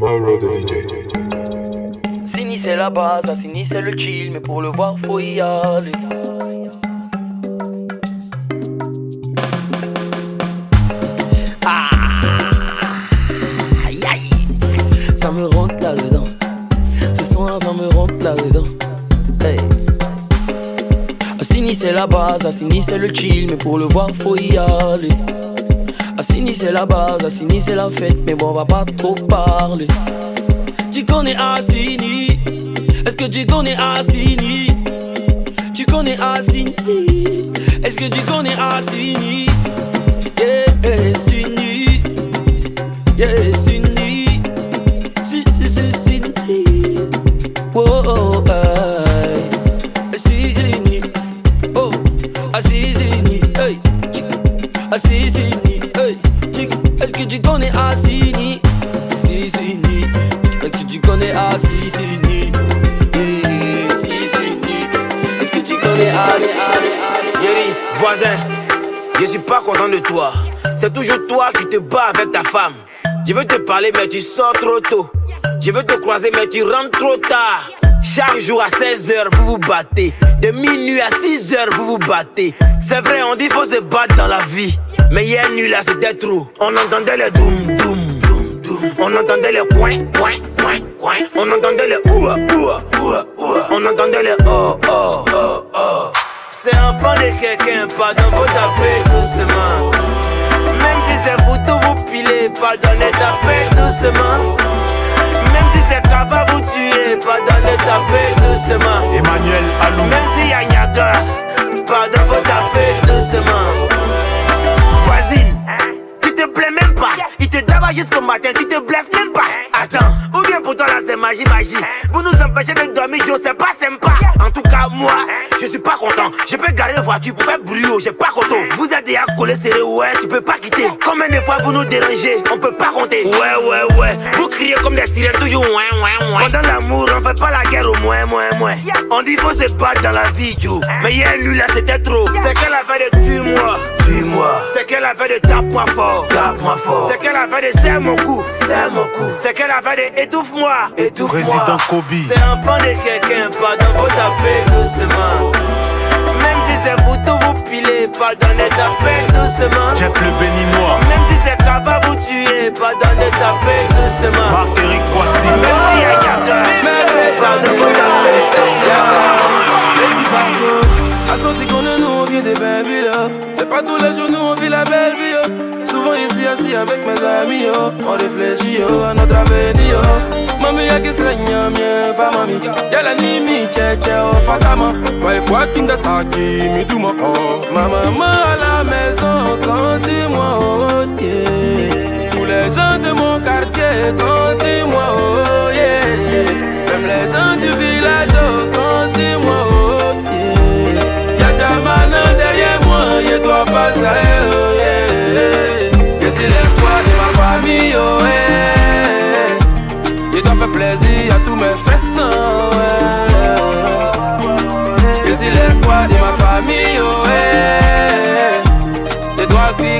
Mauro the DJ. Sini c'est la base, Sini c'est le chill, mais pour le voir faut y aller. Ah, aïe, aïe. Ça me rentre là-dedans. Ce soir, ça me rentre là-dedans. Hey. Sini c'est la base, Sini c'est le chill, mais pour le voir faut y aller. Assini c'est la base, Assini c'est la fête, mais bon on va pas trop parler. Tu connais Assini, est-ce que tu connais Assini Tu connais Assini, est-ce que tu connais Assini Yeah, Assini, yeah, voisin, je suis pas content de toi. C'est toujours toi qui te bats avec ta femme. Je veux te parler, mais tu sors trop tôt. Je veux te croiser, mais tu rentres trop tard. Chaque jour à 16h, vous vous battez. De minuit à 6h, vous vous battez. C'est vrai, on dit faut se battre dans la vie. Mais hier nuit là, c'était trop. On entendait les doum, doum. On entendait les coin, coin, coin, coin. On entendait les oua, oua, oua, oua. On entendait les oh, oh, oh, oh. C'est enfant de quelqu'un, pardon, faut taper doucement. Même si c'est photo, vous pilez, pardonnez, tapez doucement. Même si c'est cava, vous tuez, pardonnez, tapez doucement. Emmanuel Alou. Même si y a Niaga, pardon, faut taper doucement. Voisine, tu te plais même pas. Il te dava jusqu'au matin, tu te content. Je peux garer la voiture pour faire bruit, j'ai pas content. Vous êtes déjà collé serré, ouais, tu peux pas quitter. Combien de fois vous nous dérangez, on peut pas compter. Ouais, ouais, ouais. Vous criez comme des sirènes, toujours ouais, ouais, ouais. Pendant l'amour, on fait pas la guerre au moins, moins, moins. On dit faut se battre dans la vie, Joe. Mais hier, lui là, c'était trop. C'est qu'elle a fait de tue-moi, tue-moi. C'est qu'elle a fait de tape-moi fort, tape-moi fort. C'est qu'elle a fait de serre mon cou, serre mon cou. C'est qu'elle a fait de étouffe-moi, étouffe-moi. Président Kobe. C'est enfant de quelqu'un, pardon, faut taper doucement. Même si c'est photo, vous pilez, pardonnez, tapez doucement. Jeff le béninois. Même si c'est cava, vous tuez, pardonnez, tapez doucement. Marc-Éric Même Kwasi. si y a Yaga, pardon, faut taper doucement. A sorti qu'on est nous, on vient des baby là. C'est pas tous les jours, nous on vit la belle vie ici assis avec mes amis yo. On réfléchit yo à notre avenir yo. Mami y'a qui straigne mien, pas mami. Y'a la nimi, tche tche, oh fatama. Ouais, fois kinda saki, mi douma oh. Ma maman à la maison, quand dis-moi oh. Tous les gens de mon quartier, quand dis-moi oh yeah. Même les gens du village, oh, quand dis-moi oh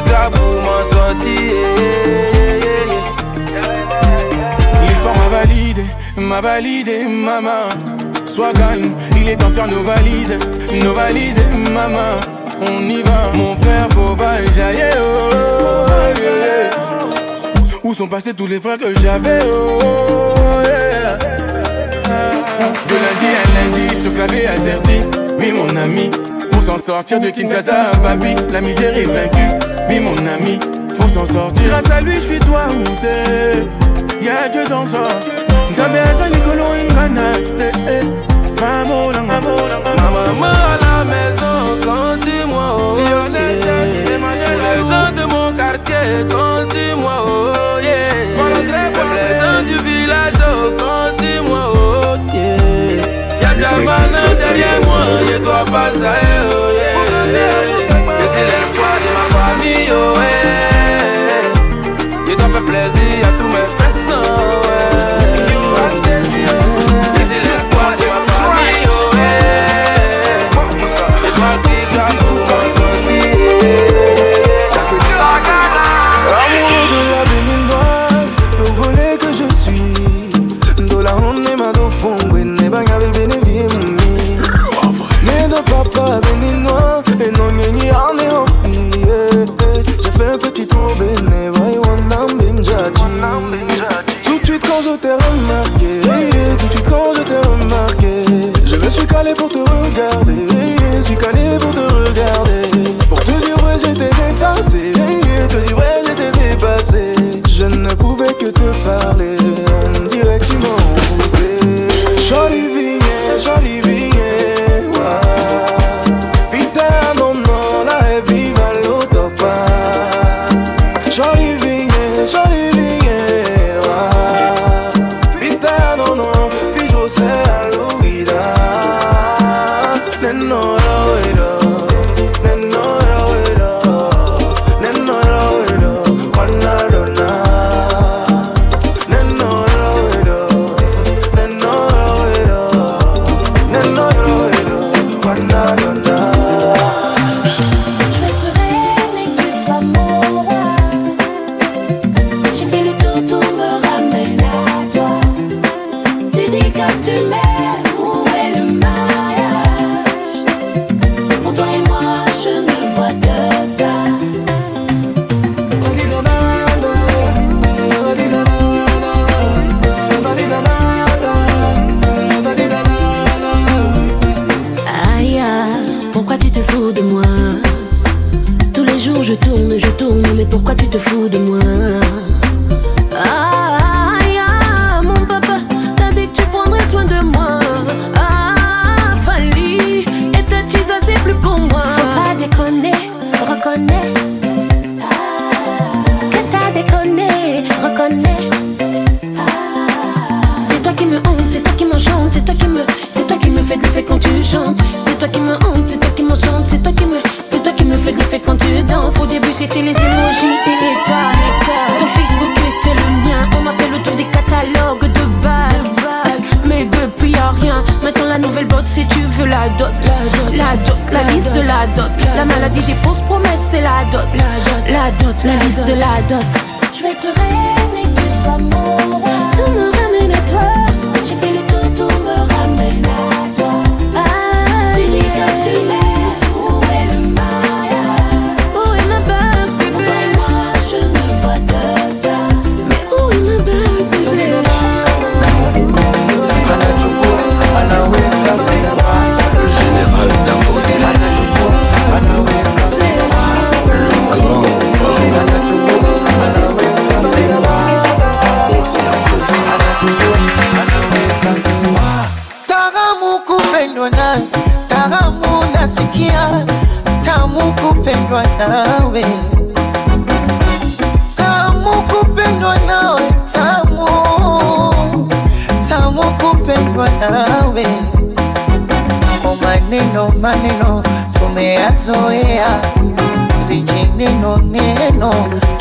Pour m'en sortir. L'histoire m'a validé, m'a validé, maman. Sois calme, il est temps de faire nos valises, nos valises, maman. On y va, mon frère, faut pas jaillir, oh, oh. Où sont passés tous les frères que j'avais, oh. De lundi à lundi, sur clavier azerty, oui mon ami. Pour s'en sortir de Kinshasa Babi, la misère est vaincue, mon ami. Faut s'en sortir, grâce à lui, je suis toi où t'es. Y'a Dieu dans ça. Nzambe aza likolo ingana se Mamola mamola Ma maman à la maison, quand dis-moi oh Lionel Les gens de mon quartier, quand dis-moi oh yeah. Les gens du village, oh quand dis-moi oh yeah. Y'a Jamana derrière moi, je dois pas ça oh yeah. Je suis l'espoir de ma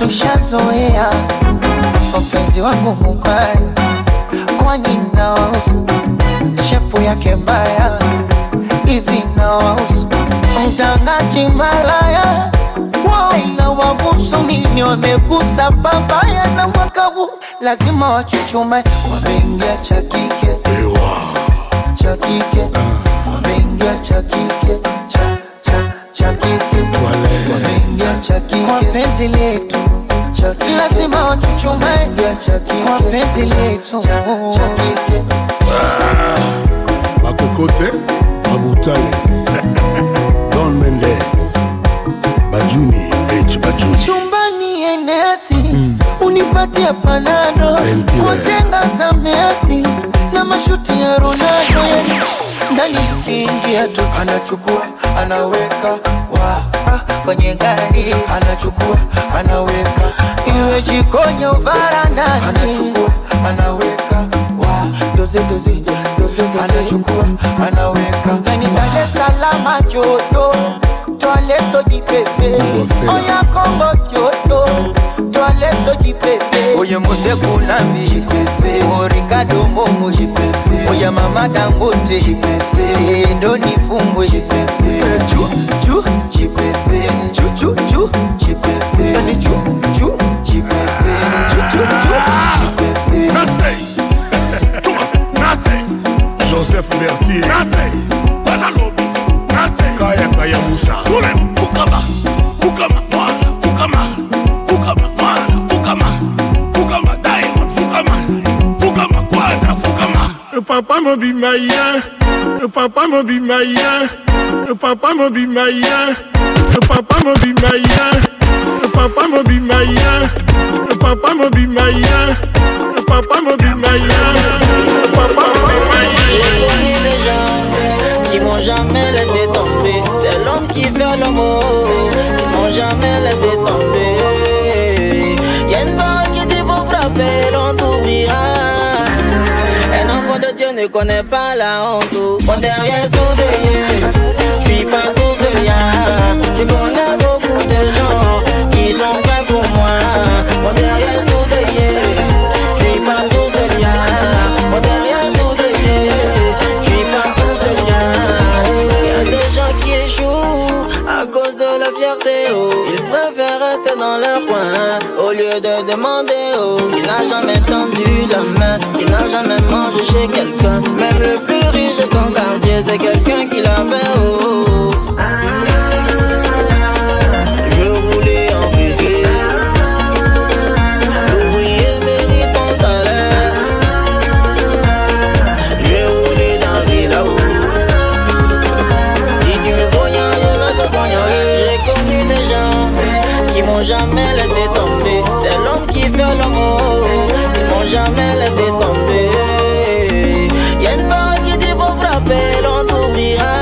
tushazoea wapenzi wangu mubaya, kwani nawausu shepu yake mbaya. Hivi nawausu mtangaji malaya wainawagusu nini, wamegusa babaya na mwaka huu lazima wachuchuma wameingia cha chakike wameingia kwa penzi letu lazima watuchumae. Kwa penzi letu. Makokote Abutale Don Mendes. Bajuni H Bajuni. Chumbani enesi mm. unipatia panado. Kwa jenga za Messi na mashuti ya Ronaldo. Ndani kingi ya tu anachukua anaweka Wow kwenye gari, anachukua anaweka, iwe jikoni au varandani, anachukua anaweka, doze doze doze, anachukua anaweka, yani Dar es joto, twale soji pepe, oya Kongo joto, twale soji pepe, oya mose kunambi. Jipepe, orika domo mo jipepe, oya mama Dangote. Jipepe, ndo nifumbwe jipepe chu chipépé chu, chu, chu, chipépé yani chu, chu, chipépé chu, chu, chu, chipépé nasei toi nasei Joseph Berthier nasei Panalobi nasei Kaya Kaya Moucha Tulem Fukama Fukama Fukama papa my yeah. Your papa my yeah. Your papa my yeah. Your papa my yeah. Your papa my yeah. Your papa my yeah. Your papa my yeah. Your papa J'ai connu des gens qui m'ont jamais laissé tomber. C'est l'homme qui fait l'amour, qui m'ont jamais laissé tomber. Ne connaît pas la honte. Mon derrière son deuil, je suis pas tout seul. Je connais beaucoup de gens qui sont prêts pour moi. Lieu de demander. Oh. Qui n'a jamais tendu la main, qui n'a jamais mangé chez quelqu'un. Même le plus riche de ton quartier, c'est quelqu'un qui l'a fait. Oh. L'amour. Ils m'ont jamais laissé tomber. Y'a une barre qui dit faut frapper, l'on t'ouvrira.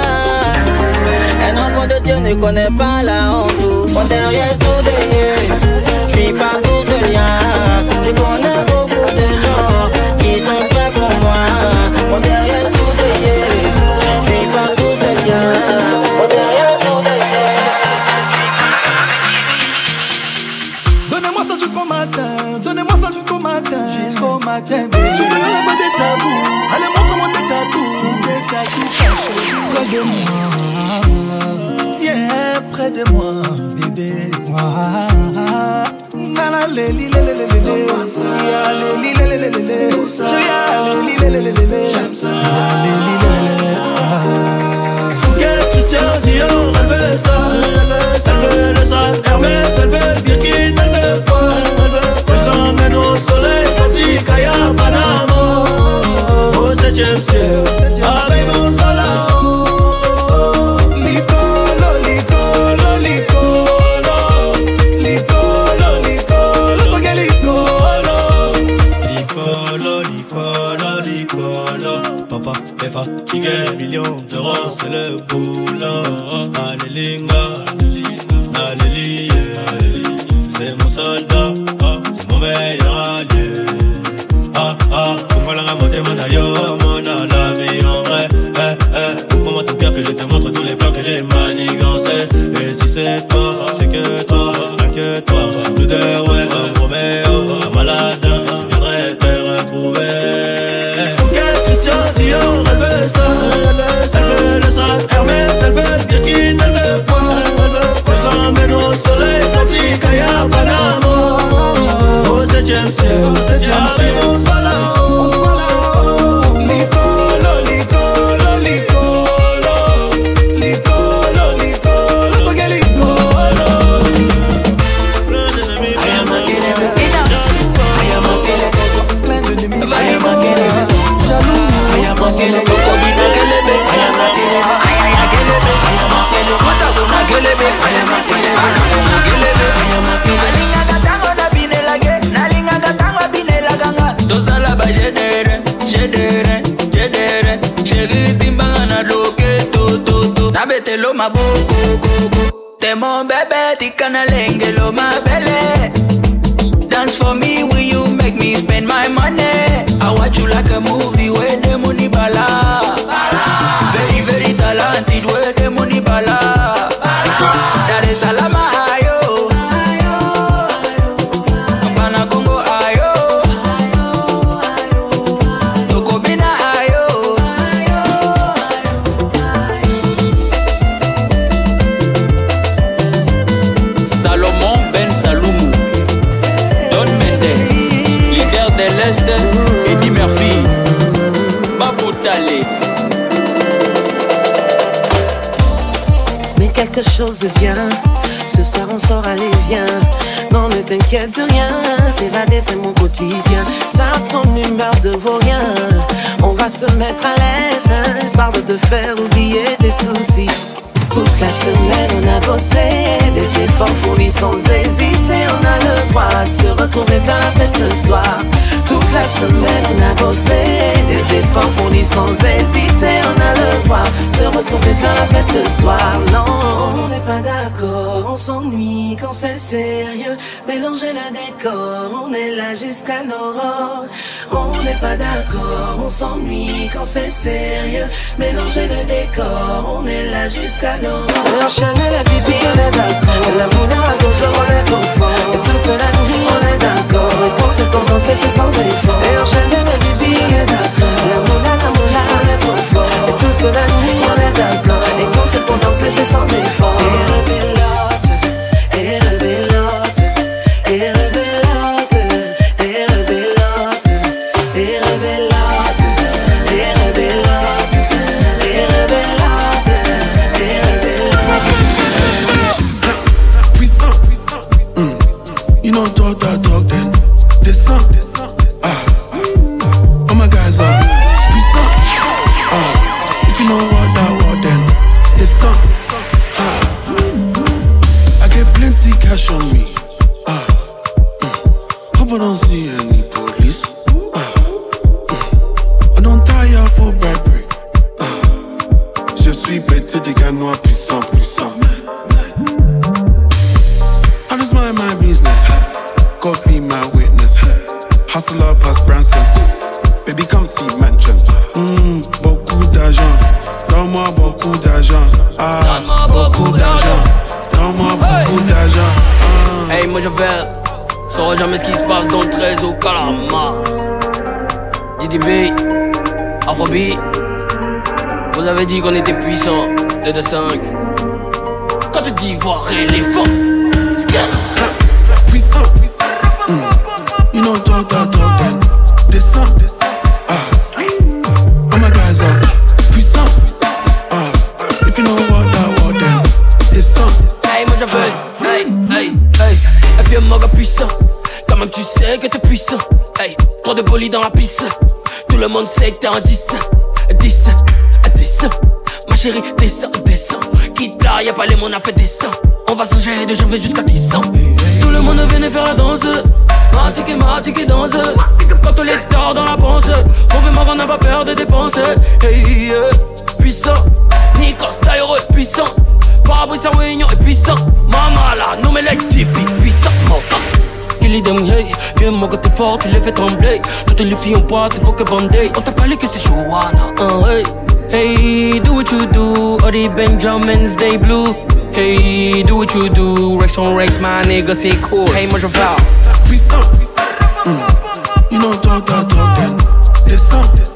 Un enfant de Dieu ne connaît pas la honte. Mon derrière soudé, je suis pas tout seul. Je connais lé. Ya, lé, li, lé, lé, lé, lé. Ah. Fouquet, Christian Dior, elle veut ça. Elle veut le sac Hermès, elle veut le Birkin, elle veut je l'emmène au soleil, Tati, Kaya, Panama ciel, avec mon le boulot C'est mon soldat, c'est mon meilleur allié Ah, ah, la demande à yo, mon a la vie en vrai Eh, eh, ouvre-moi ton cœur que je te montre tous les plans que j'ai manigancés Et si c'est toi, c'est que toi, inquiète-toi Nous deux, Au septième ciel, avec mon nabetelo mabokokoko temo bebe tikana lengelo mabele Dance for me, will you make me spend my money? I watch you like a movie where the money bala. Very, very talented where the money bala. Chose de bien. Ce soir on sort, allez viens. Non ne t'inquiète de rien. S'évader c'est mon quotidien. Ça ton humeur de vaurien. On va se mettre à l'aise, histoire de te faire oublier tes soucis. Toute la semaine on a bossé, des efforts fournis sans hésiter. On a le droit de se retrouver vers la fête ce soir. La semaine on a bossé, des efforts fournis sans hésiter. On a le droit de se retrouver vers la fête ce soir. Non, on n'est pas d'accord, on s'ennuie quand c'est sérieux. Mélanger le décor, on est là jusqu'à l'aurore. On n'est pas d'accord, on s'ennuie quand c'est sérieux. Mélanger le décor, on est là jusqu'à l'aurore. Enchaîner la bibi, on est d'accord. La gogo, on est confort. Et toute la nuit, on est d'accord. C'est pour danser, c'est sans effort. Et enchaîner la bibi, on est d'accord. La mouna, la mouna, on est confort. Et toute la nuit, on est. Et quand c'est pour danser, c'est sans effort. Des ganois puissants, puissants I just mind my business. God be my witness. Hustle up past Branson. Baby, come see mansion. Mm, beaucoup d'argent. Donne-moi beaucoup d'argent. Ah, beaucoup d'argent. Donne-moi beaucoup d'argent. Hey, moi j'avais. Sauras jamais ce qui se passe dans le 13 au Calama. DDB, Afrobeat. Vous avez dit qu'on était puissant, 2 de 5. Quand tu dis voir éléphant, Puissant. Mm. You know talk that talk then. Descend. Ah. All my guys are puissant. Ah. If you know what that what then. Descend. Hey, moi j'appelle. Hey, hey, hey. Et puis un puissant. Quand même, tu sais que t'es puissant. Hey, trop de polis dans la piste. Tout le monde sait que t'es un 10. 10, 10. Chérie, descends, descends. Quitte là, y'a pas les mots, on fait descend. On va s'enchaîner de janvier jusqu'à 10 ans. Tout le monde venait faire la danse. Matique, matique, danse. Quand on est tard dans la pensée. On veut on n'a pas peur de dépenser. Hey, yeah. Puissant. Style heureux, puissant. Fabrice Réunion est puissant. Maman là, nous mais les typiques puissants. Qu'il est dingue. Viens, quand t'es fort, tu les fais trembler. Toutes les filles ont poids, il faut que bandé. On t'a parlé que c'est Joanna, hein, hey. Hey, do what you do. All the Benjamins, they blue. Hey, do what you do. Rex on Rex, my nigga, c'est cool. Hey, moi je. Mm. You know talk that talk then. Descend.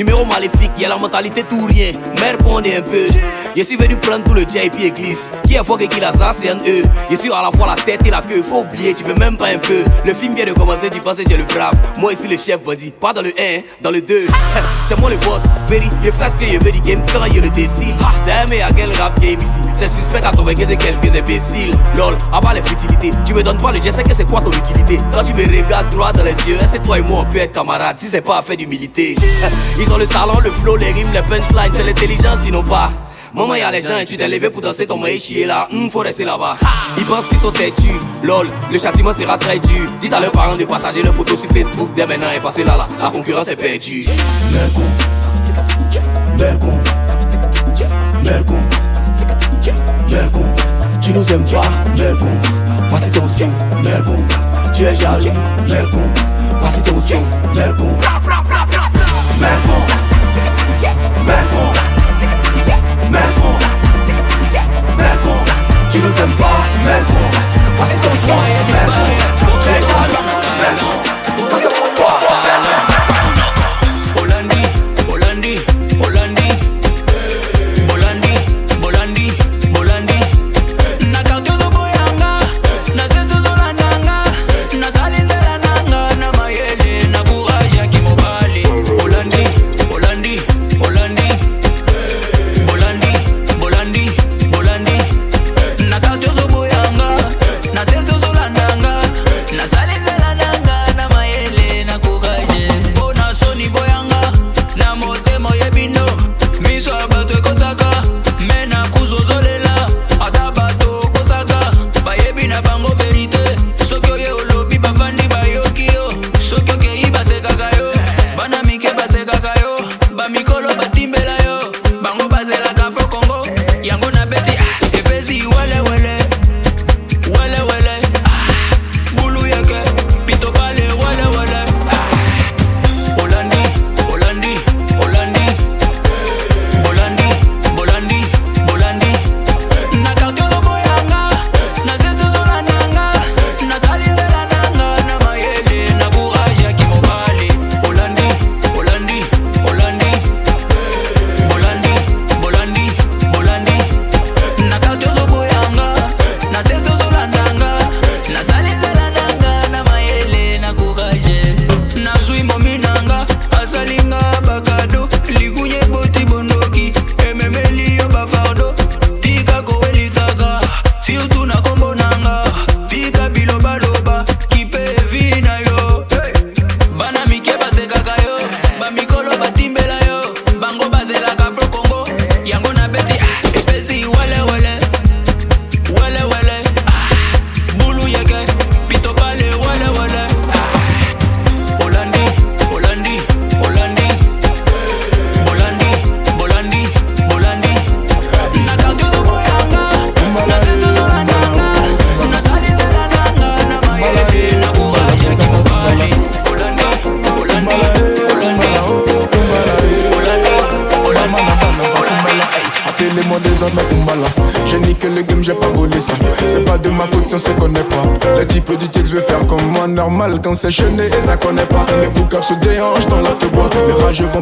Numéro maléfique, y'a la mentalité tout rien. Mère est un peu. Je suis venu prendre tout le JP église. Qui est fort et qui l'a ça, c'est un E. Je suis à la fois la tête et la queue. Faut oublier, tu peux même pas un peu. Le film vient de commencer, tu pensais que es le brave. Moi ici le chef bandit. Pas dans le 1, dans le 2. c'est moi le boss. Very, je fais ce que je veux du game quand il le décide. Aimé à quel rap game ici? C'est suspect 95 et quelques imbéciles. Lol, à part les futilités. Tu me donnes pas le c'est que c'est quoi ton utilité? Quand tu me regardes droit dans les yeux, c'est toi et moi on peut être camarades? Si c'est pas à faire d'humilité. Ont le talent, le flow, les rimes, les punchlines, c'est l'intelligence, sinon pas. Maman, y'a les gens et tu t'es levé pour danser ton maïs chier là. Hum, faut rester là-bas. Ils pensent qu'ils sont têtus. Lol, le châtiment sera très dur. Dites à leurs parents de partager leurs photos sur Facebook dès maintenant et passer là là. La concurrence est perdue. Mercon, Mercon, Mercon, Mercon. Tu nous aimes pas, Mercon. Voici ton son, Mercon. Tu es jaloux, Mercon. Voici ton son, Mercon. Mercon. Mercon. Mercon. Mercon. Tu nous aimes pas. Voici ton Mercon. Tu es jaloux, Mercon.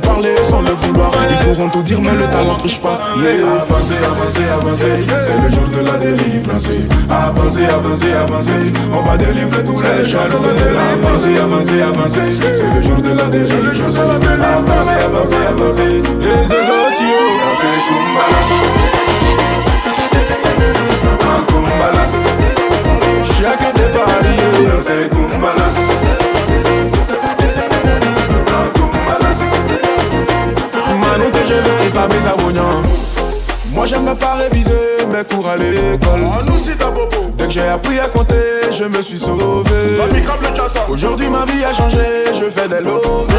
Parler sans le vouloir. Ils pourront tout dire mais le talent triche pas. Yeah. Avancez, avancez, avancez. C'est le jour de la délivrance. Avancez, avancez, avancez. On va délivrer tous les jaloux Avancez, avancez, avancez. C'est le jour de la délivrance. Avancez, avancez, avancez. Les autres, dansez Kumbala. Kumbala. Chacun des paris, dansez Kumbala Kumbala Manu que je veux et Fabrice Abognan moi j'aime pas réviser mes cours à l'école. Dès que j'ai appris à compter, je me suis sauvé. Aujourd'hui ma vie a changé, je fais des lovés.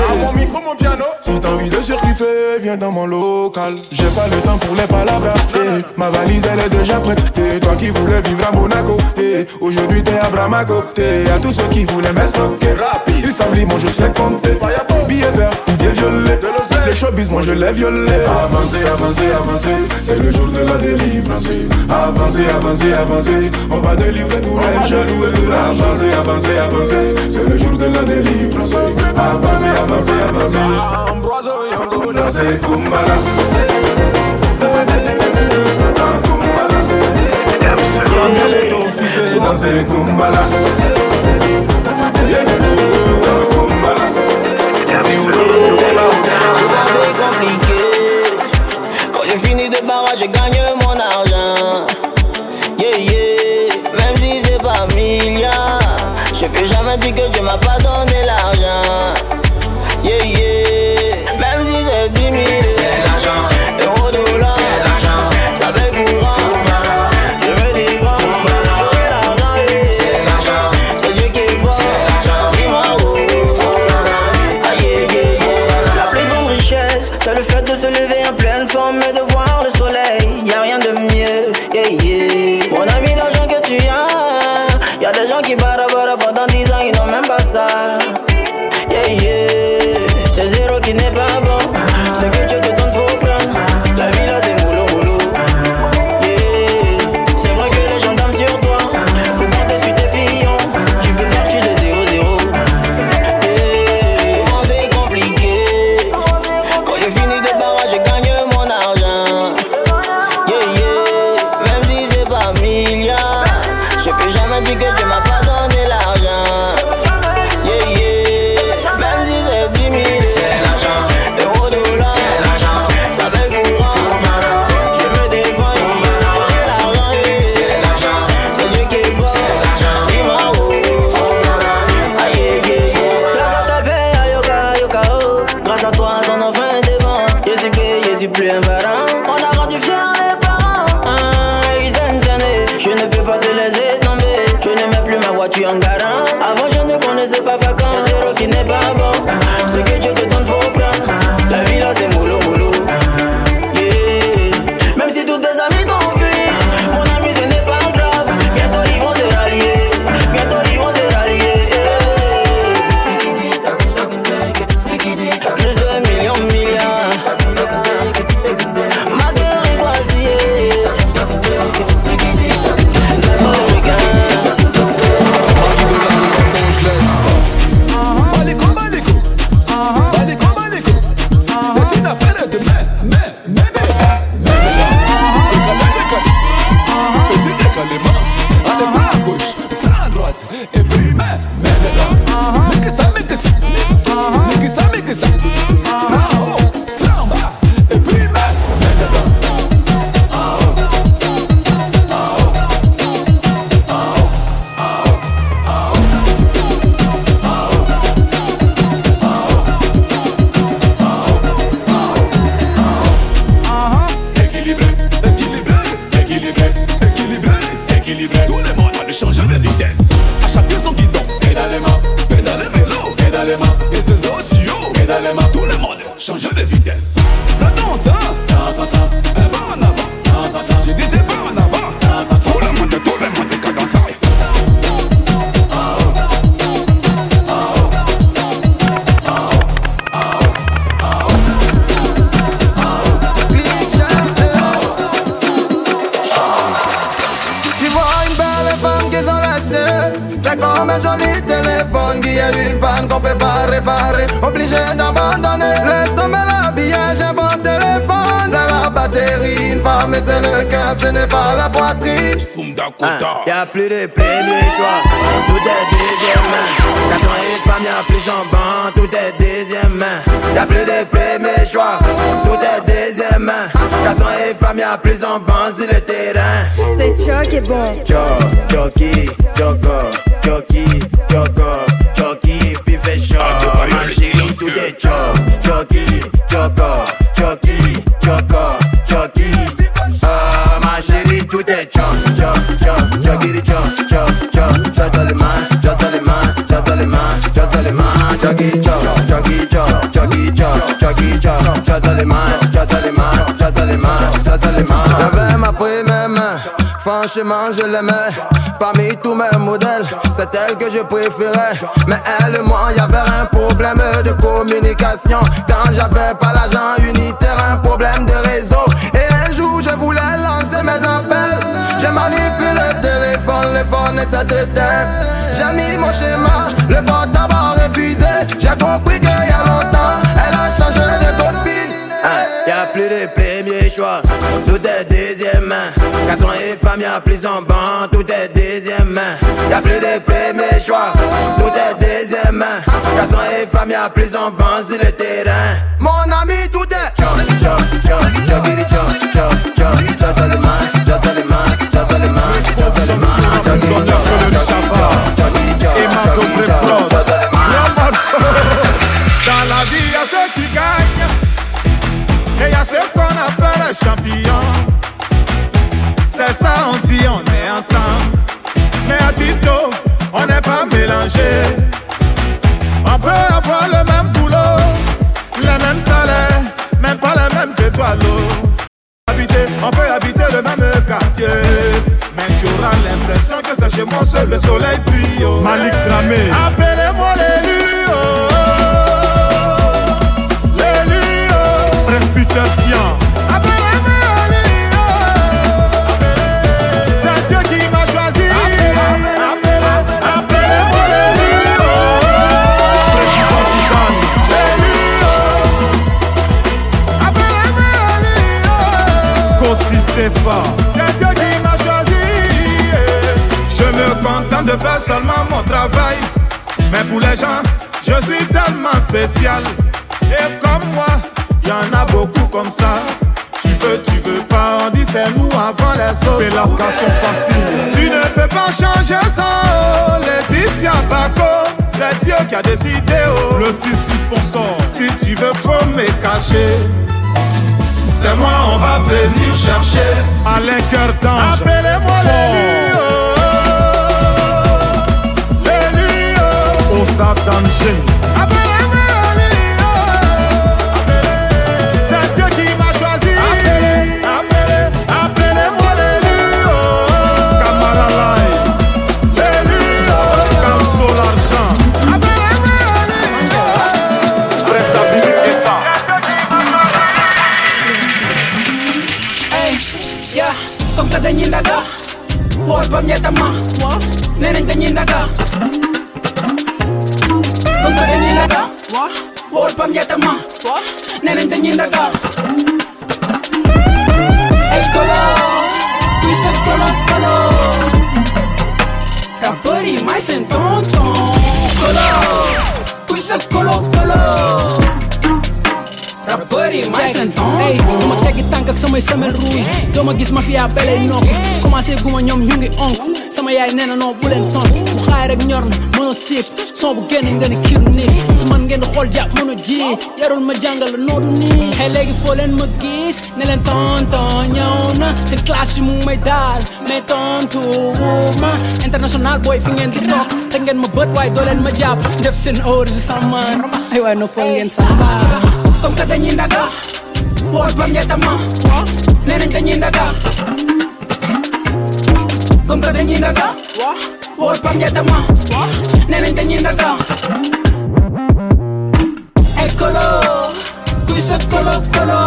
Si t'as envie de circuiter, viens dans mon local. J'ai pas le temps pour les palabras. Eh. Ma valise elle est déjà prête. Eh. Toi qui voulais vivre à Monaco, eh. aujourd'hui t'es à Bramaco. T'es eh, à tous ceux qui voulaient m'escroquer. Ils savent moi je sais compter. Billets verts, billets violets. Les showbiz, moi je les violais. Avancer, avancer, avancer. C'est le c'est le jour de la délivrance. Lancez, avancez, avancez, avancez. On va délivrer tous les jaloux et de l'argent. Avancez, avancez, avancez. C'est le jour de la délivrance. Lancez, avancez, avancez, avancez Lancez Kumbala Samuel est ton fils Kumbala Kumbala C'est j'ai fini de barrage, j'ai gagné mon argent. Yeah, yeah, même si c'est pas milliard. Je peux jamais dire que Dieu m'a pas donné. J'avais ma prime, franchement je l'aimais. Parmi tous mes modèles, c'est elle que je préférais. Mais elle et moi, y'avait un problème de communication. Quand j'avais pas l'argent, une J'ai mis mon schéma, le portable a refusé J'ai compris qu'il y a longtemps, elle a changé de copine Hein, y a plus de premier choix, tout est deuxième main. Garçon et femme, y a plus en banc, tout est deuxième main. Y a plus de premier choix, tout est deuxième main. Garçon et femme, y a plus en banc sur le terrain. On peut avoir le même boulot Les mêmes salaires Même pas les mêmes étoiles habiter, on peut habiter le même quartier. Mais tu auras l'impression que c'est chez moi seul le soleil brille. Malik Dramé. Sefa. C'est Dieu qui m'a choisi. Je me contente de faire seulement mon travail. Mais pour les gens, je suis tellement spécial. Et comme moi, y en a beaucoup comme ça. Tu veux, tu veux pas, on dit c'est nous avant les autres. Fais la station facile. Tu ne peux pas changer ça, oh. Laetitia Bako, c'est Dieu qui a décidé, oh. Le fils du sponsor. Si tu veux, faut me cacher. C'est moi, on va venir chercher. Alain Cœur d'Ange. Appelez-moi l'élu, oh. L'élu, oh. Osa ça dañuy ndaga wool bam ñettama nee nañ dañuy ndaga comme ça dañuy ndaga wool bam ñettama nee nañ dañuy ndaga ay kolo kuy sa kolo kolo rappeur yi may seen tonton kolo kuy sa kolo kolo rappeur yi may seen Hey, tonton ma teggi tànk ak samay semelle rouge. Doo ma gis ma fi yaa belay nokk commencé guma ñoom ñu ngi onk. Sama yaay nee na non bu leen tont bu xaay rek ñor na mënoo siif. Son bu génn nga ni kiiru nit. Su man ngeen xool jàpp mënu ji. Yarul ma jàngal la noodu nii. Xëy léegi foo leen ma gis. Ne leen tonton ñëw na. Seen classe yi mu may daal. Mais tontu ma international boy fi ngeen di toog. Te ngeen ma bët waaye doo leen ma jàpp. Def seen heure si sama ay waay noppal ngeen sama comme que dañuy ndaga woor bam ñetta ma. Nenañ dañuy ndaga comme que dañuy ndaga woor bam ñetta ma. Nenañ dañuy ndaga ekolo eh, kuy sa kolo kolo.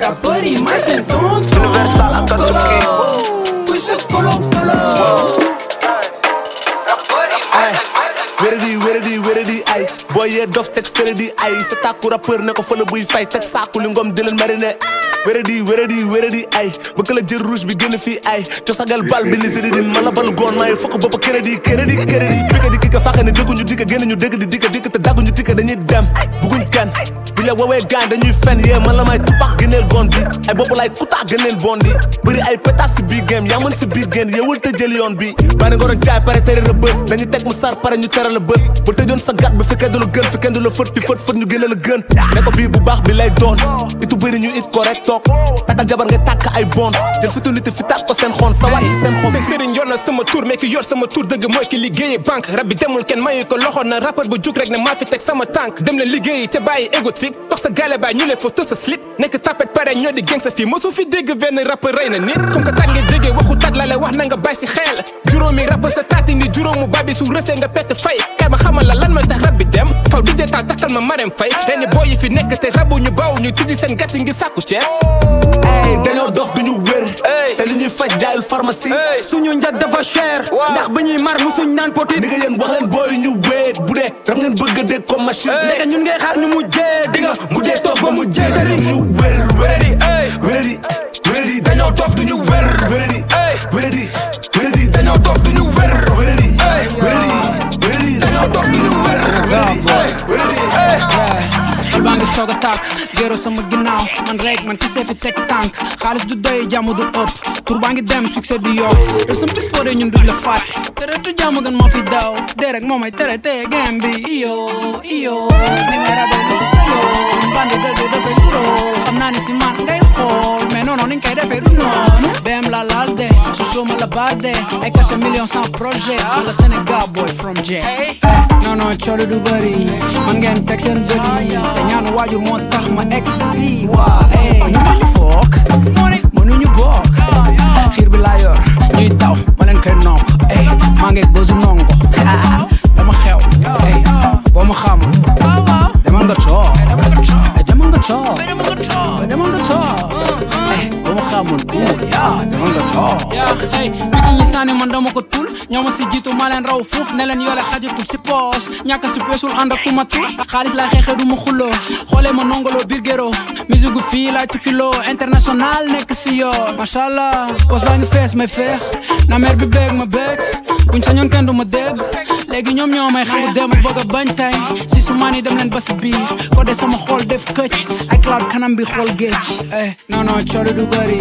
Rappeur yi may seen tonton kolo. Kolo kolo. Rappeur yi may seen may seen wérdi where wérdi ay? Booy yee dof teg sërëdi ay. Sa tàkku rappeur ne ko fële buy fay teg saaku li ngom di leen marine wéradi wéradi wéradi ay. Bëgg la jël rouge bi génn fii ay. Cosagal bal bi ni sëriñ ma la bal goon may fokk bopp crédit crédit crédit pika di kika fàqa ne dégguñu dikka génn ñu dégg di dikka dikka te dagguñu dikka dañuy dem. Bugguñ kenn. Bu la woowee gaan dañuy fen yee man la may tupac gëneel gon bi. Ay bopp lay kutaa gëneel bondi bëri ay pétas si biir game yaa mën si biir génn yeewul te jël yoon bi. Bari doon jaay pare tere la bës. Dañuy teg mu sar pare ñu tere la bës. Bu tëjoon sa gat bi fekkee du la gën fekkee du la fët fi fët fët ñu gën la gën. Ne ko bii bu baax bi lay doon. Itu bëri ñu it correct toog takkal jabar nga tàkk ay bon jël fitu nit fi tàkk ko seen xoon sa waat seen xoon seen sëriñ yor na sama tur mais ki yor sama tur dëgg mooy ki liggéeyee banque rab bi demul kenn mayu ko loxo na rappeur bu jug rek ne maa fi teg sama tànk dem leen liggéeyi te bàyyi égotique toog sa gale baay ñu leen fa tës a slit nekk tapet pare ñoo di gang sa fii mosu fi dégg benn rap rey na nit comme que tat nga déggee waxu tat la la wax na nga bàyyi si xel juróomi rap sa taati ni juróomu babi su rësee nga pett fay kay ma xamal la lan mooy tax rab bi dem faw di taa takkal ma marem fay booy yi fi nekk te rabu ñu baaw ñu tijji seen gàtt ngi sàkku ceeb ey dañoo dof duñu wér te li ñuy faj jaayul pharmacie suñu njag dafa cher ndax ba ñuy mar musuñ naan poti. Ni nga yéen wax leen booy ñu wéet bu dee rab ngeen bëgg a dégg comme machine nekk ñun ngay xaar ñu mujjee di nga mujjee toog ba mujjee dari ñu wér wéredi wéredi wéredi dañoo dof duñu wér wéredi wéredi wéredi dañoo dof duñu soog a tàkk géro sama ginnaaw man rek man kese fi teg tànk xaalis du doy jàmm du ëpp tur baa ngi dem succès du yokk te sama bis fooree ñun duñ la fàtte tere tu jàmm gën moo fi daw. Dee rek moo tere teye game bi. Iyo iyo. Ni may rabee ko si sa yoon bandi dëgg dafay turoo xam naa ni si man ngay xool. Mais non ni koy defee du noonu. BM la laal de. Su show ma la baal de. Ay caché million sans projet. Wala Sénégal boy from J. Eh, non non coolu du bëri. Man ngeen teg seen bët te why you want that my ex fee? Why? Hey, you man fuck. Money, money you bok. Here be liar. You tau, man ken knock. Hey, man get bozu nongo. Ah, ah, ah. Dama xew. Hey, bo ma xam. Dama nga cho. Dama nga cho. Dama nga cho. Dama nga cho ma xamul uur yaa demal nga toog eh piki ñi sànni man dama ko tul ñoo ma si jiitu maa leen raw fuuf ne leen yoole xajatul si poos ñàkk si peesul ànd ak ku ma tul xaalis laa xeexee du ma xulloo xoolee ma nongoloo biir géro musique fii laa tukkiloo international nekk si yoo macha allah poos baa ngi fees may feex na mer bi beeg ma beeg buñ sañoon kenn du ma dégg léegi ñoom ñoo may xangu dem bëgg a bañ tay si su maan yi dem leen ba si biir ko de sama xool def këcc ay cloud kanam bi xool géej eh non non coolu du bëri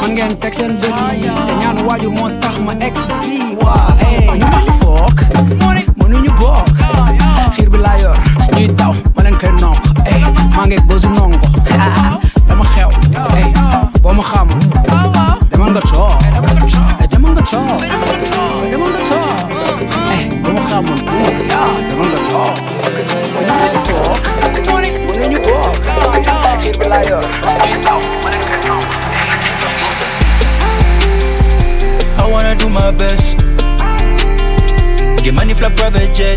man ngeen teg seen bët yi te ñaanu waajur moo tax ma ex fii ah, waa ah, ah, eh ñu ni fook mënuñu bokk xiir bi laa yor ñuy daw ma leen koy nokk eh maa ngi bësu nongo. Dama xew eh boo ma xam demal nga toog jet.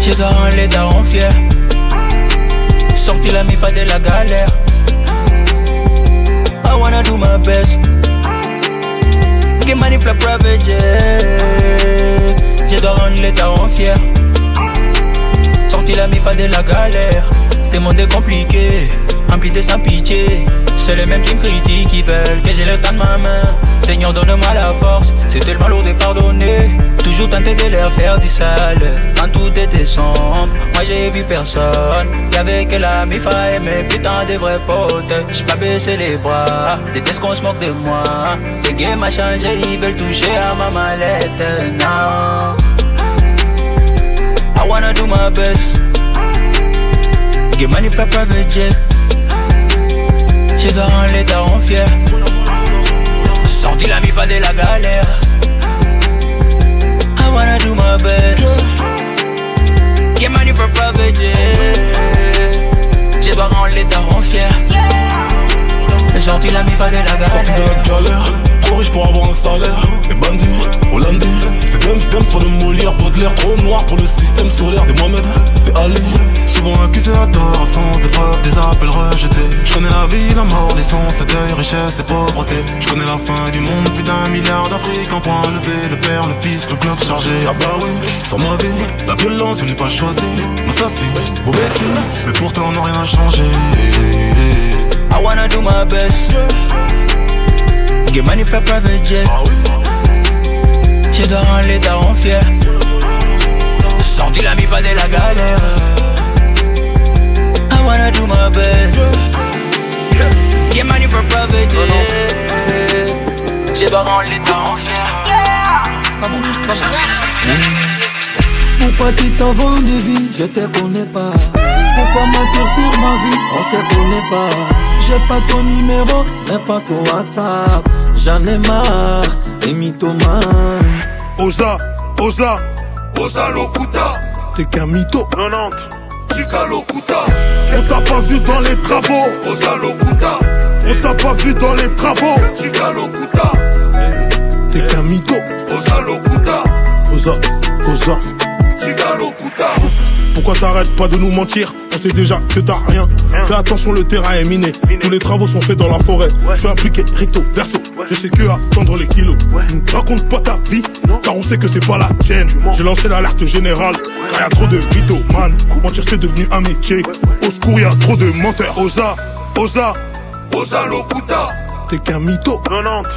Je dois rendre les darons fiers. Sorti la mifa de la galère. I wanna do my best. Get money for private jet. Je dois rendre les darons fiers. Sorti la mifa de la galère. C'est monde compliqué, rempli de sans pitié. C'est les mêmes qui me critiquent, qui veulent que j'ai le temps de ma main. Seigneur, donne-moi la force, c'est tellement lourd de pardonner. Toujours tenté de leur faire du sale, quand tout était sombre. Moi j'ai vu personne, y'avait que la mifa et mes putains de vrais potes. J'peux pas baisser les bras, déteste qu'on se moque de moi. Les games a changé, ils veulent toucher à ma mallette. Non. I wanna do my best. Get money for private. Je dois rendre les darons fiers. Sorti la mifa de la galère. I wanna do my best. Get money for. Je dois rendre les darons fiers. Sorti la mifa de la galère. De galère, trop riche pour avoir un salaire. Les bandits, hollandais, c'est Dems, Dems pour de Molière, Baudelaire, trop noir pour le système solaire des Mohamed, des Ali. Souvent accusé à tort, absence de preuves, des appels rejetés. Je connais la vie, la mort, l'essence, deuil, richesse et pauvreté. Je connais la fin du monde, plus d'un milliard d'Afrique en point levé. Le père, le fils, le bloc chargé. Ah bah oui, sans ma vie, la violence, je n'ai pas choisi. M'assassine, au bêtise, mais pourtant rien n'a changé. I wanna do my best. Get money for private jet. Je dois rendre les darons fiers. Sorti la mifa de la galère. Wanna do my best. Get money for private jet. Je dois rendre les darons fiers. Mon petit enfant de vie, je te connais pas. Pourquoi mentir sur ma vie, on se connaît pas. J'ai pas ton numéro, même pas ton WhatsApp. J'en ai marre, des mythomanes. Osa, Osa, Osa Lokuta. t'es qu'un mytho. 90, On t'a pas vu dans les travaux. On t'a pas vu dans les travaux. T'es qu'un mytho. Osa, Osa. Pourquoi t'arrêtes pas de nous mentir? On sait déjà que t'as rien. Fais attention, le terrain est miné. Tous les travaux sont faits dans la forêt. Je suis appliqué recto, verso. Je sais que attendre les kilos. Ne raconte pas ta vie, car on sait que c'est pas la tienne. J'ai lancé l'alerte générale, car y a trop de mythos, man. Mentir c'est devenu un métier. Au secours, y a trop de menteurs. Osa, Osa, Osa Lokuta. T'es qu'un mytho. 90.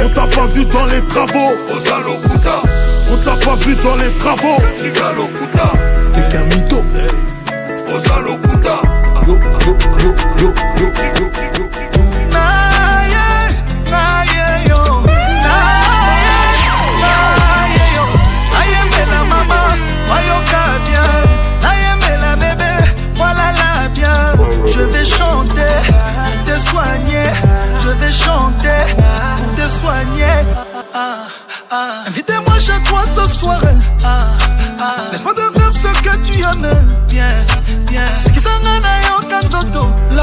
On t'a pas vu dans les travaux. Osa Lokuta. On t'a pas vu dans les travaux. T'es qu'un mytho. Yo, yo, yo, yo, yo. Invitez-moi chez toi ce soir. Laisse-moi faire ce que tu aimes. Bien, bien.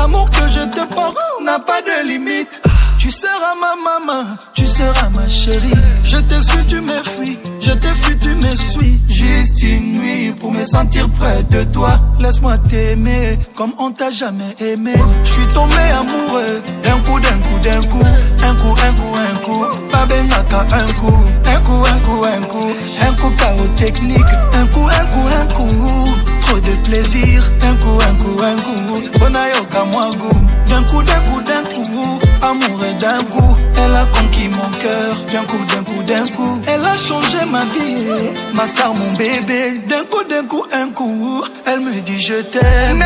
L'amour que je te porte n'a pas de limite. Tu seras ma maman, tu seras ma chérie. Je te suis, tu me fuis. Je te fuis, tu me suis. Juste une nuit pour me sentir près de toi. Laisse-moi t'aimer comme on t'a jamais aimé. Je suis tombé amoureux d'un coup, d'un coup, d'un coup. Un coup, un coup, un coup. Pas benaka, un coup. Un coup, un coup, un coup. Un coup, chaos technique. Un coup, un coup, un coup. De plaisir. Un coup, un coup, un coup. Bonayoka, moi, goût. D'un coup, d'un coup, d'un coup. Amour et d'un coup. Elle a conquis mon cœur. D'un coup, d'un coup, d'un coup. Elle a changé ma vie. Ma star, mon bébé. D'un coup, d'un coup, un coup. Elle me dit je t'aime.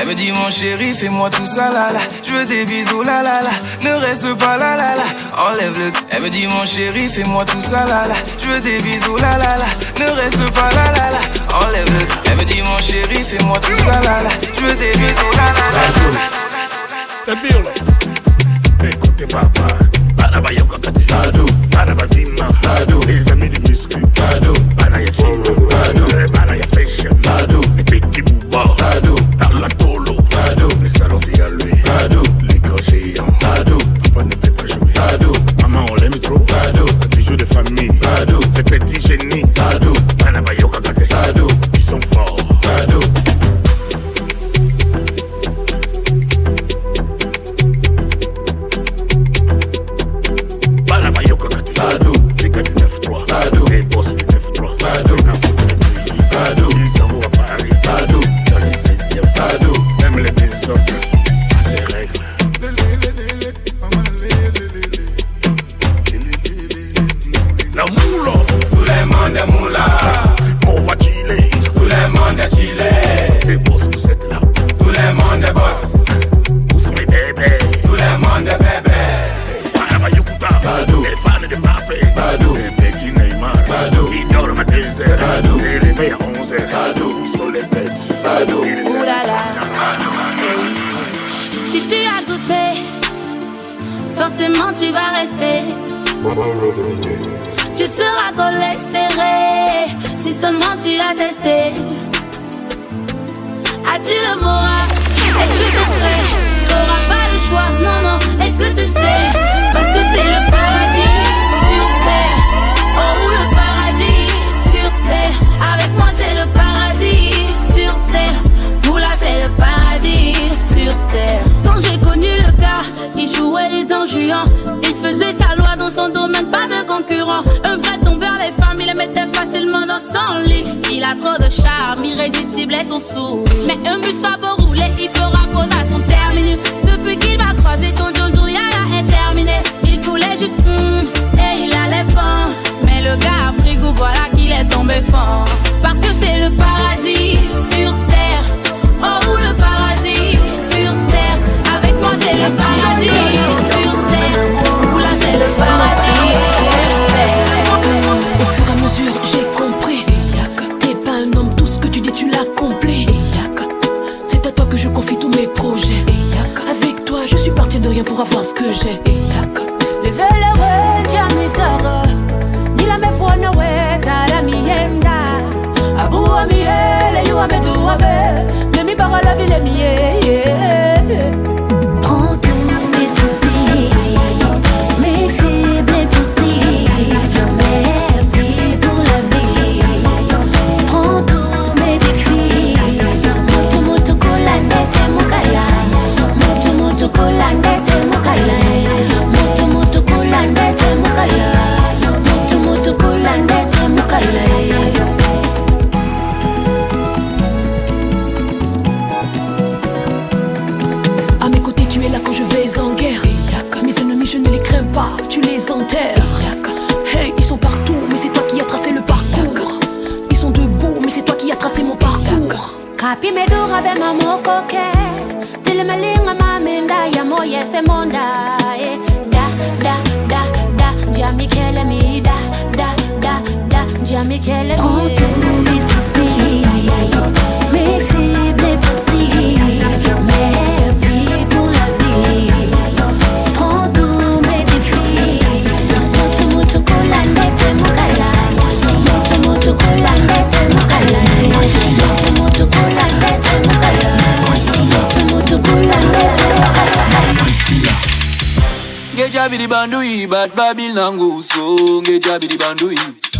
Elle me dit mon chéri fais-moi tout ça là là Je veux des bisous là là là Ne reste pas là là là Enlève le Elle me dit mon chéri fais-moi tout ça là là Je veux des bisous là là là Ne reste pas là là là Enlève le Elle me dit mon chéri fais-moi tout ça là là Je veux des bisous là là là C'est bien Écoutez papa. Barabaya kakati Bado Barabazima Il a trop de charme, irrésistible est son sourd Mais un bus va beau rouler, il fera pause à son terminus. Depuis qu'il va croiser son John Douyala est terminé. Il voulait juste hum, et il allait pas. Mais le gars a pris goût, voilà qu'il est tombé fort. Que j'ai. Kele mi Prends tous mes soucis Mes faiblesses aussi. Merci pour la vie Prends tous mes défis Mutu mutu kulande se mukala Mutu mutu kulande se mukala Mutu mutu kulande se mukala Mutu mutu kulande se mukala Ngeja bidi bandui bat babil nanguso Ngeja bidi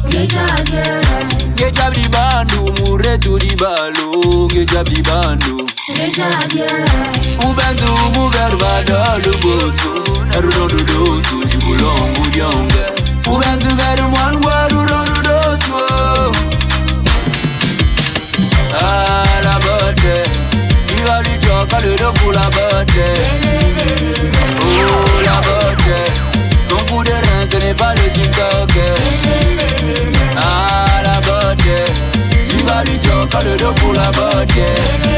Ngejab di bandu mure tu di Balung Ngejab di Bandung Ubenzu mugar bada lubutu Erudodudu tuju bulong bujonge Ubenzu berum wan warudodu vas du choc à le dos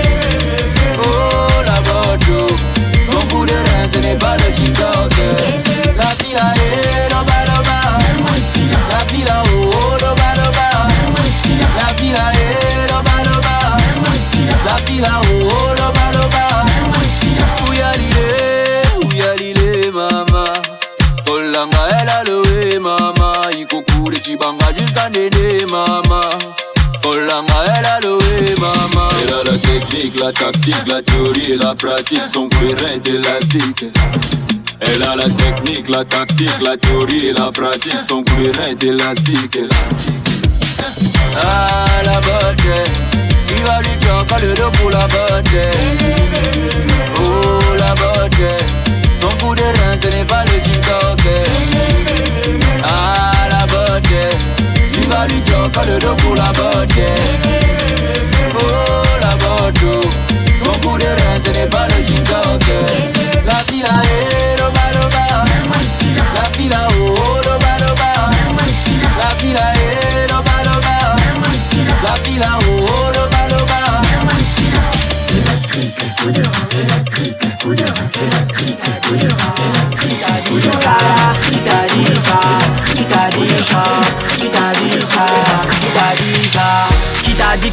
la tactique, la théorie et la pratique Son courant est élastique Elle a la technique, la tactique, la théorie et la pratique Son courant est élastique Ah la botte Il va lui choquer le dos pour la botte Oh la botte Ton coup de rein ce n'est pas le TikTok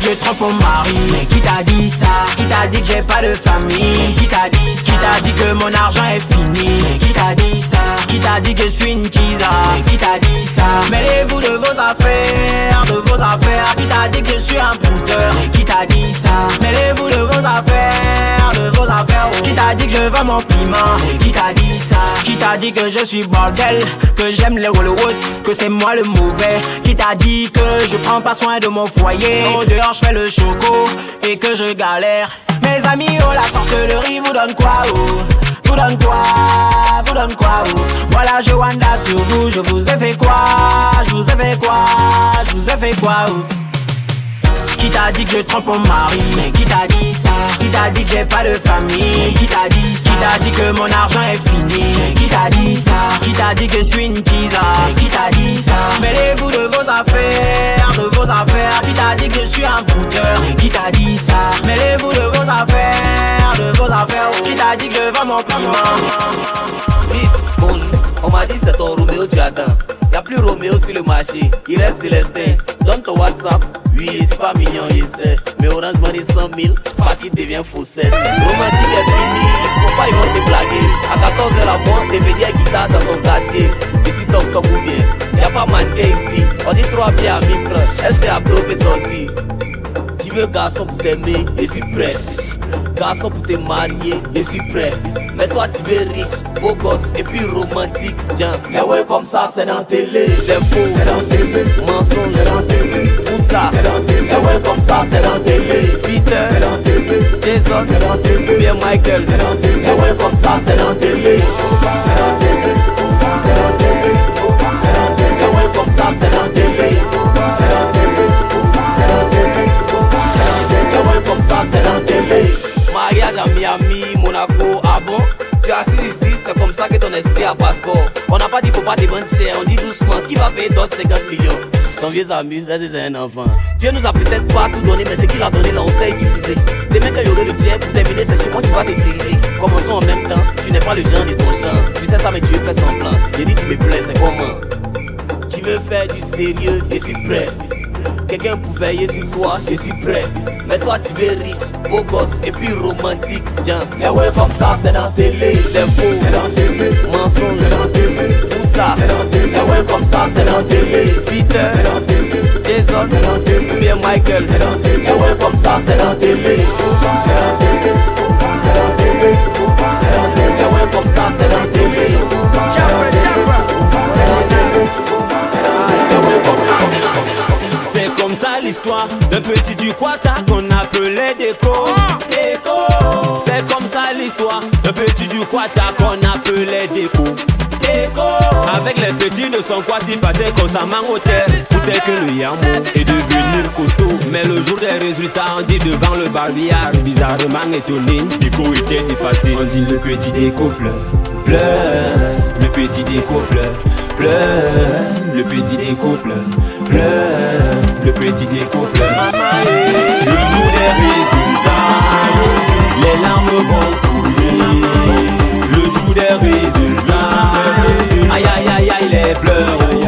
je trompe mon mari. Mais qui t'a dit ça? Qui t'a dit que j'ai pas de famille? Qui t'a dit ça? Qui t'a dit que mon argent est fini? Mais qui t'a dit ça? Qui t'a dit que je suis une tisa? Mais qui t'a dit ça? Mêlez-vous de vos affaires De vos affaires. Qui t'a dit que je suis un brouteur Mais qui t'a dit ça? Qui t'a dit que je vends mon piment? Qui t'a dit ça? Qui t'a dit que je suis bordel? Que j'aime les Rolls Que c'est moi le mauvais? Qui t'a dit que je prends pas soin de mon foyer? Au dehors je fais le choco Et que je galère. Mes amis oh la sorcellerie vous donne quoi oh? Vous donne quoi? Vous donne quoi oh? Voilà je wanda sur vous Je vous ai fait quoi? Je vous ai fait quoi? Je vous ai fait quoi oh? Qui t'a dit que je trompe mon mari Mais qui t'a dit ça Qui t'a dit que j'ai pas de famille Mais qui t'a dit ça Qui t'a dit que mon argent est fini Mais qui t'a dit ça Qui t'a dit que je suis une tisa Mais qui t'a dit ça Mêlez-vous de vos affaires De vos affaires Qui t'a dit que je suis un brouteur Mais qui t'a dit ça Mêlez-vous de vos affaires De vos affaires Qui t'a dit que je vends mon piment. On m'a dit c'est ton Roméo du Adam. Y'a plus Roméo sur le marché, il reste Célestin. Donne ton WhatsApp. Oui, c'est pas mignon, il sait. Mais Orange Money 100 000, pas qui devient faussette. Romantique est fini, faut pas ils vont te blaguer. À 14h la venu à guitare dans ton quartier. Ici, toc toc ou bien. Y'a pas mannequin ici. On dit trois pieds à mi frère. Elle s'est abdopée sortie. Tu veux garçon pour t'aimer, je suis prêt. Garçon pour te marier, je suis prêt. Mais toi tu veux riche, beau gosse et puis romantique. Tiens, mais ouais comme ça c'est dans télé. C'est faux, c'est dans télé. Mensonge, c'est dans télé. Tout ça, c'est dans télé. Mais ouais comme ça c'est dans télé. Peter, c'est dans télé. Jason, c'est dans télé. Bien Michael, c'est dans télé. Mais ouais comme ça c'est dans télé. C'est dans télé. C'est dans télé. C'est dans télé. Mais ouais comme ça c'est dans télé. C'est dans télé. C'est dans télé. C'est dans télé. Mais ouais comme ça c'est dans télé. Mariage à Miami, Monaco, ah Tu es assis ici, c'est comme ça que ton esprit a passeport. On n'a pas dit faut pas vendre cher, on dit doucement qui va payer d'autres 50 millions? Ton vieux s'amuse, c'est un enfant. Dieu nous a peut-être pas tout donné, mais ce qu'il a donné là, on sait utiliser. Demain qu'il y aurait le jet pour terminer, c'est chez moi tu vas te diriger. Commençons en même temps, tu n'es pas le genre de ton chant. Tu sais ça, mais tu faire semblant. J'ai dit tu me plais, c'est comment? Tu veux faire du sérieux, et suis prêt. Quelqu'un pour veiller sur toi, je suis prêt. Mais toi tu veux riche, beau gosse et puis romantique. Tiens, mais ouais comme ça c'est dans télé, c'est faux, c'est dans télé. Mensonge, c'est dans télé. Tout ça, c'est dans télé. Mais ouais comme ça c'est dans télé. Peter, c'est dans télé. Jason, c'est dans télé. Bien Michael, c'est dans télé. Mais ouais comme ça c'est dans télé. C'est dans télé. C'est dans télé. C'est dans télé. Mais ouais comme ça c'est dans télé. C'est dans télé. C'est dans télé. C'est dans télé. C'est comme ça l'histoire d'un petit du Quata qu'on appelait Déco. Déco. C'est comme ça l'histoire d'un petit du Quata qu'on appelait Déco. Déco. Avec les petits de son quati partait constamment au terre. Foutait que le yamo est devenu costaud. Mais le jour des résultats, on dit devant le barbillard, bizarrement étonné, Déco était dépassé. On dit le petit Déco pleure. Le petit Déco pleure. Le petit Déco Le petit Déco pleure. Le jour des résultats, les larmes vont couler. Le jour des résultats, aïe aïe, aïe, aïe, les pleurs.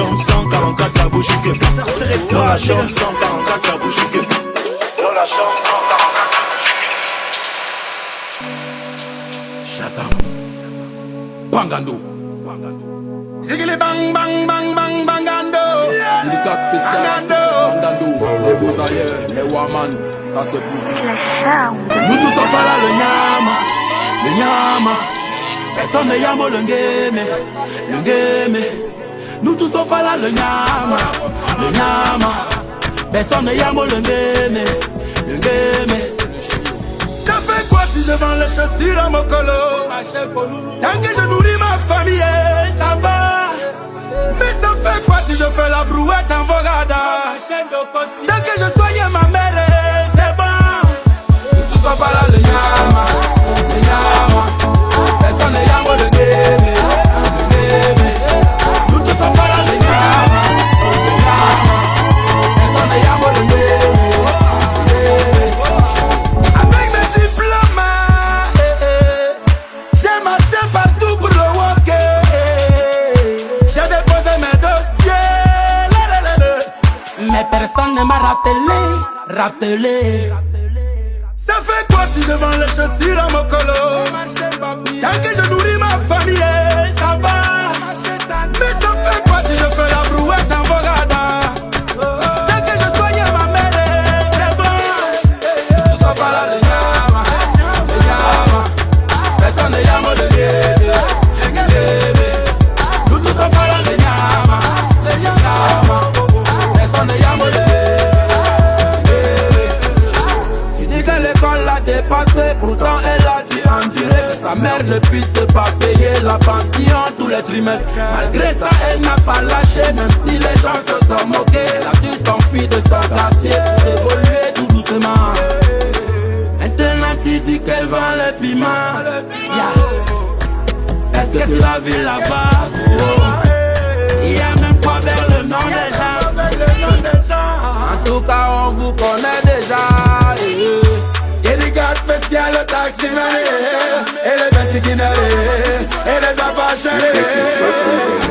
Chambre 144 la que Dans la chambre 144 la que Dans la chambre 144 Bangando. Zigili bang bang bang bang bangando. Dédicace spéciale. Bangando. Bangando. Les beaux ailleurs, les Waman, ça c'est pour vous. Nous tous ensemble là, le nyama, le nyama. Personne ne yamo le ngeme, le ngeme. Nous tous ensemble là, le nyama, le nyama. Personne ne yamo le ngeme, le ngeme. Ça fait quoi si je vends les chaussures à mon colo? Tant que je nourris ma famille, ça va. Mais ça fait quoi si je fais la brouette en Vogada Tant que je soigne ma mère, c'est bon. Tout ça pas là le le Personne ne yama le personne ne m'a rappelé, rappelé. Ça fait quoi si je vends les chaussures à mon colo? Tant que je nourris ma famille, ne puisse pas payer la pension tous les trimestres. Malgré ça, elle n'a pas lâché, même si les gens se sont moqués. Elle a dû s'enfuir de son quartier pour évoluer tout doucement. Maintenant tu dis qu'elle vend les piments Yeah. Est-ce que tu l'as vu là-bas? Oh. Il y a même pas vers le nom des gens En tout cas on vous connaît déjà eh. Dédicace spéciale au taximan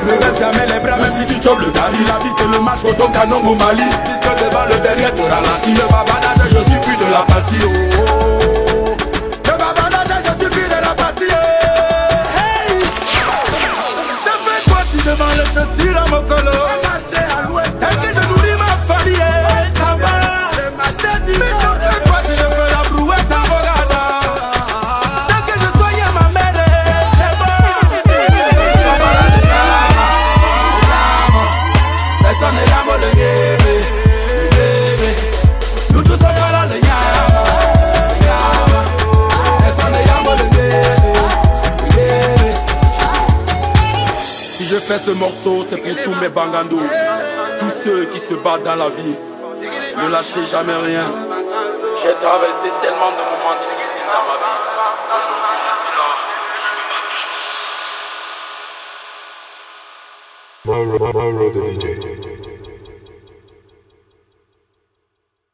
Ne baisse jamais les bras même si tu chopes le gari La vie c'est le match au ton canon au Mali Puisque devant le derrière te ralentis Le babadage je suis plus de la partie fais ce morceau, c'est pour tous mes bangandos. Tous ceux qui se battent dans la vie. Ne lâchez jamais rien. J'ai traversé tellement de moments difficiles dans ma vie. Aujourd'hui, je suis là. Mauro, Mauro the DJ.